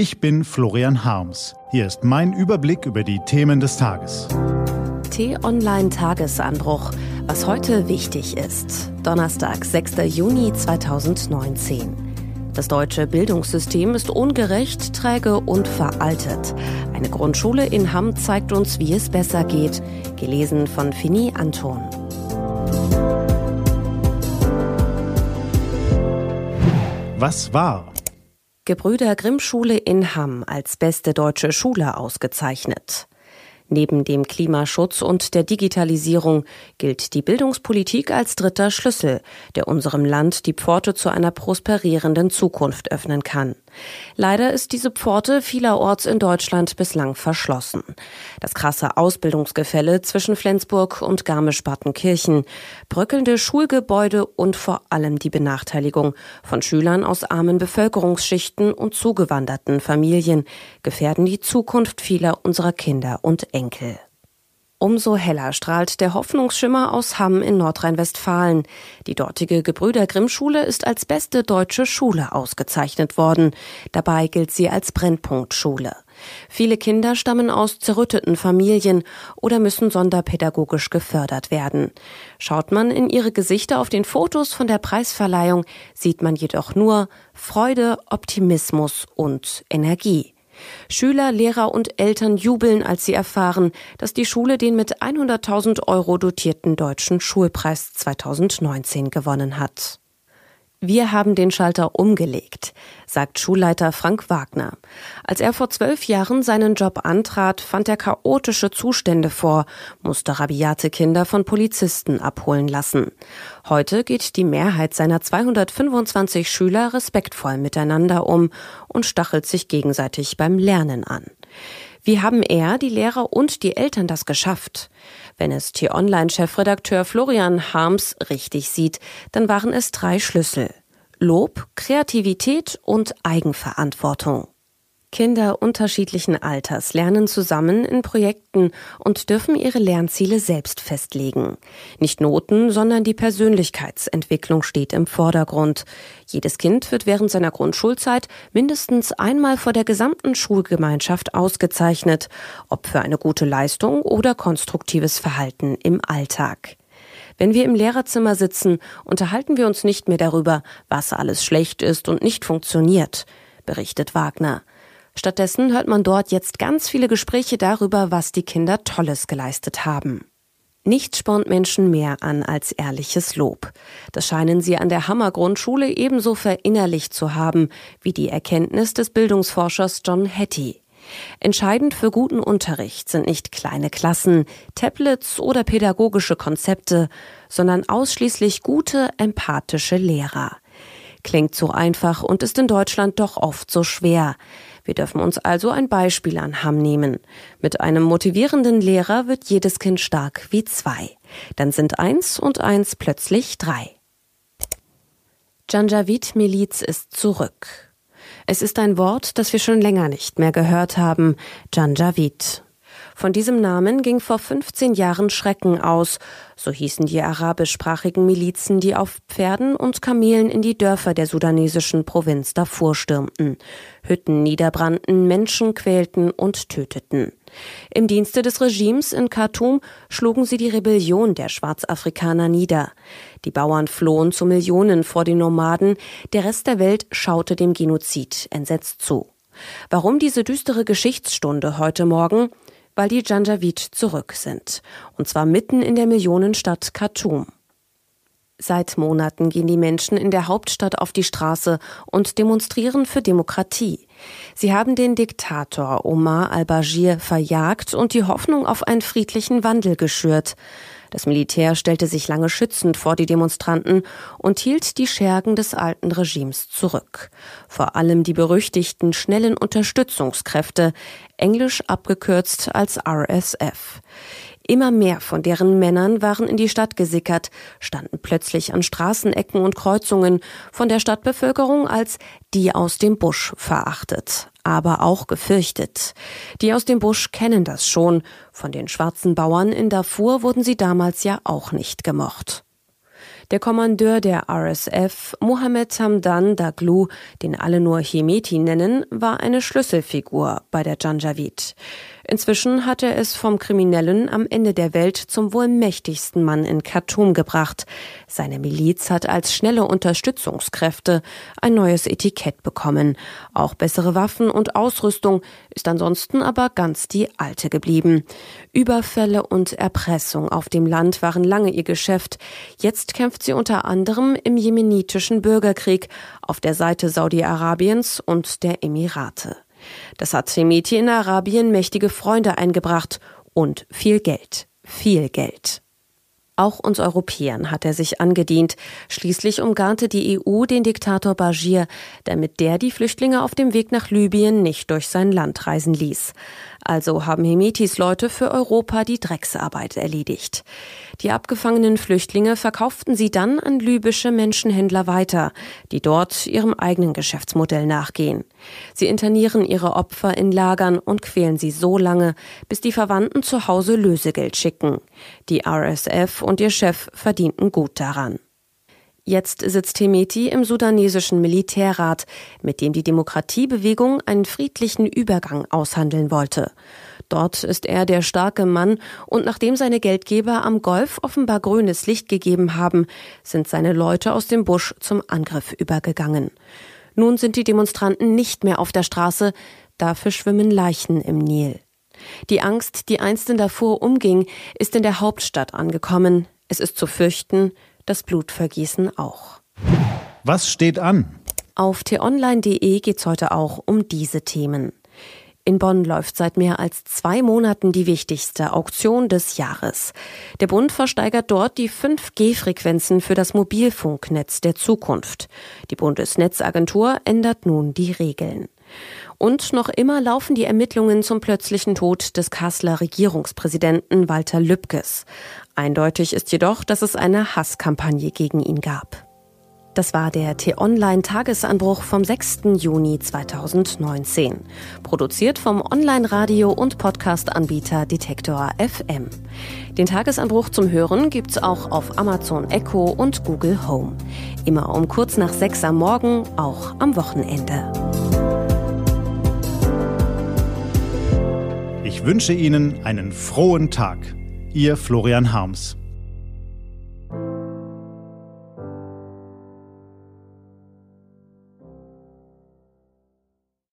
Ich bin Florian Harms. Hier ist mein Überblick über die Themen des Tages. T-Online Tagesanbruch. Was heute wichtig ist. Donnerstag, 6. Juni 2019. Das deutsche Bildungssystem ist ungerecht, träge und veraltet. Eine Grundschule in Hamm zeigt uns, wie es besser geht. Gelesen von Fini Anton. Was war? Gebrüder Grimm Schule in Hamm als beste deutsche Schule ausgezeichnet. Neben dem Klimaschutz und der Digitalisierung gilt die Bildungspolitik als dritter Schlüssel, der unserem Land die Pforte zu einer prosperierenden Zukunft öffnen kann. Leider ist diese Pforte vielerorts in Deutschland bislang verschlossen. Das krasse Ausbildungsgefälle zwischen Flensburg und Garmisch-Partenkirchen, bröckelnde Schulgebäude und vor allem die Benachteiligung von Schülern aus armen Bevölkerungsschichten und zugewanderten Familien gefährden die Zukunft vieler unserer Kinder und Enkel. Umso heller strahlt der Hoffnungsschimmer aus Hamm in Nordrhein-Westfalen. Die dortige Gebrüder Grimm Schule ist als beste deutsche Schule ausgezeichnet worden. Dabei gilt sie als Brennpunktschule. Viele Kinder stammen aus zerrütteten Familien oder müssen sonderpädagogisch gefördert werden. Schaut man in ihre Gesichter auf den Fotos von der Preisverleihung, sieht man jedoch nur Freude, Optimismus und Energie. Schüler, Lehrer und Eltern jubeln, als sie erfahren, dass die Schule den mit 100.000 Euro dotierten Deutschen Schulpreis 2019 gewonnen hat. Wir haben den Schalter umgelegt, sagt Schulleiter Frank Wagner. Als er vor zwölf Jahren seinen Job antrat, fand er chaotische Zustände vor, musste rabiate Kinder von Polizisten abholen lassen. Heute geht die Mehrheit seiner 225 Schüler respektvoll miteinander um und stachelt sich gegenseitig beim Lernen an. Wie haben er, die Lehrer und die Eltern das geschafft? Wenn es T-Online-Chefredakteur Florian Harms richtig sieht, dann waren es drei Schlüssel. Lob, Kreativität und Eigenverantwortung. Kinder unterschiedlichen Alters lernen zusammen in Projekten und dürfen ihre Lernziele selbst festlegen. Nicht Noten, sondern die Persönlichkeitsentwicklung steht im Vordergrund. Jedes Kind wird während seiner Grundschulzeit mindestens einmal vor der gesamten Schulgemeinschaft ausgezeichnet, ob für eine gute Leistung oder konstruktives Verhalten im Alltag. Wenn wir im Lehrerzimmer sitzen, unterhalten wir uns nicht mehr darüber, was alles schlecht ist und nicht funktioniert, berichtet Wagner. Stattdessen hört man dort jetzt ganz viele Gespräche darüber, was die Kinder Tolles geleistet haben. Nichts spornt Menschen mehr an als ehrliches Lob. Das scheinen sie an der Hammer Grundschule ebenso verinnerlicht zu haben wie die Erkenntnis des Bildungsforschers John Hattie. Entscheidend für guten Unterricht sind nicht kleine Klassen, Tablets oder pädagogische Konzepte, sondern ausschließlich gute, empathische Lehrer. Klingt so einfach und ist in Deutschland doch oft so schwer. Wir dürfen uns also ein Beispiel an Hamm nehmen. Mit einem motivierenden Lehrer wird jedes Kind stark wie zwei. Dann sind eins und eins plötzlich drei. Janjaweed-Miliz ist zurück. Es ist ein Wort, das wir schon länger nicht mehr gehört haben. Janjaweed. Von diesem Namen ging vor 15 Jahren Schrecken aus. So hießen die arabischsprachigen Milizen, die auf Pferden und Kamelen in die Dörfer der sudanesischen Provinz Darfur stürmten. Hütten niederbrannten, Menschen quälten und töteten. Im Dienste des Regimes in Khartoum schlugen sie die Rebellion der Schwarzafrikaner nieder. Die Bauern flohen zu Millionen vor den Nomaden, der Rest der Welt schaute dem Genozid entsetzt zu. Warum diese düstere Geschichtsstunde heute Morgen? Weil die Janjaweed zurück sind. Und zwar mitten in der Millionenstadt Khartoum. Seit Monaten gehen die Menschen in der Hauptstadt auf die Straße und demonstrieren für Demokratie. Sie haben den Diktator Omar al-Bashir verjagt und die Hoffnung auf einen friedlichen Wandel geschürt. Das Militär stellte sich lange schützend vor die Demonstranten und hielt die Schergen des alten Regimes zurück. Vor allem die berüchtigten schnellen Unterstützungskräfte, englisch abgekürzt als RSF. Immer mehr von deren Männern waren in die Stadt gesickert, standen plötzlich an Straßenecken und Kreuzungen, von der Stadtbevölkerung als die aus dem Busch verachtet, aber auch gefürchtet. Die aus dem Busch kennen das schon. Von den schwarzen Bauern in Darfur wurden sie damals ja auch nicht gemocht. Der Kommandeur der RSF, Mohammed Hamdan Daglu, den alle nur Hemeti nennen, war eine Schlüsselfigur bei der Janjaweed. Inzwischen hat er es vom Kriminellen am Ende der Welt zum wohl mächtigsten Mann in Khartoum gebracht. Seine Miliz hat als schnelle Unterstützungskräfte ein neues Etikett bekommen. Auch bessere Waffen und Ausrüstung ist ansonsten aber ganz die alte geblieben. Überfälle und Erpressung auf dem Land waren lange ihr Geschäft. Jetzt kämpft sie unter anderem im jemenitischen Bürgerkrieg auf der Seite Saudi-Arabiens und der Emirate. Das hat Semeti in Arabien mächtige Freunde eingebracht und viel Geld. Viel Geld. Auch uns Europäern hat er sich angedient. Schließlich umgarnte die EU den Diktator Bashir, damit der die Flüchtlinge auf dem Weg nach Libyen nicht durch sein Land reisen ließ. Also haben Hemetis Leute für Europa die Drecksarbeit erledigt. Die abgefangenen Flüchtlinge verkauften sie dann an libysche Menschenhändler weiter, die dort ihrem eigenen Geschäftsmodell nachgehen. Sie internieren ihre Opfer in Lagern und quälen sie so lange, bis die Verwandten zu Hause Lösegeld schicken. Die RSF und ihr Chef verdienten gut daran. Jetzt sitzt Hemeti im sudanesischen Militärrat, mit dem die Demokratiebewegung einen friedlichen Übergang aushandeln wollte. Dort ist er der starke Mann und nachdem seine Geldgeber am Golf offenbar grünes Licht gegeben haben, sind seine Leute aus dem Busch zum Angriff übergegangen. Nun sind die Demonstranten nicht mehr auf der Straße, dafür schwimmen Leichen im Nil. Die Angst, die einst in Darfur umging, ist in der Hauptstadt angekommen. Es ist zu fürchten, das Blutvergießen auch. Was steht an? Auf t-online.de geht es heute auch um diese Themen. In Bonn läuft seit mehr als zwei Monaten die wichtigste Auktion des Jahres. Der Bund versteigert dort die 5G-Frequenzen für das Mobilfunknetz der Zukunft. Die Bundesnetzagentur ändert nun die Regeln. Und noch immer laufen die Ermittlungen zum plötzlichen Tod des Kasseler Regierungspräsidenten Walter Lübkes. Eindeutig ist jedoch, dass es eine Hasskampagne gegen ihn gab. Das war der T-Online-Tagesanbruch vom 6. Juni 2019. Produziert vom Online-Radio- und Podcast-Anbieter Detektor FM. Den Tagesanbruch zum Hören gibt's auch auf Amazon Echo und Google Home. Immer um kurz nach sechs am Morgen, auch am Wochenende. Ich wünsche Ihnen einen frohen Tag. Ihr Florian Harms.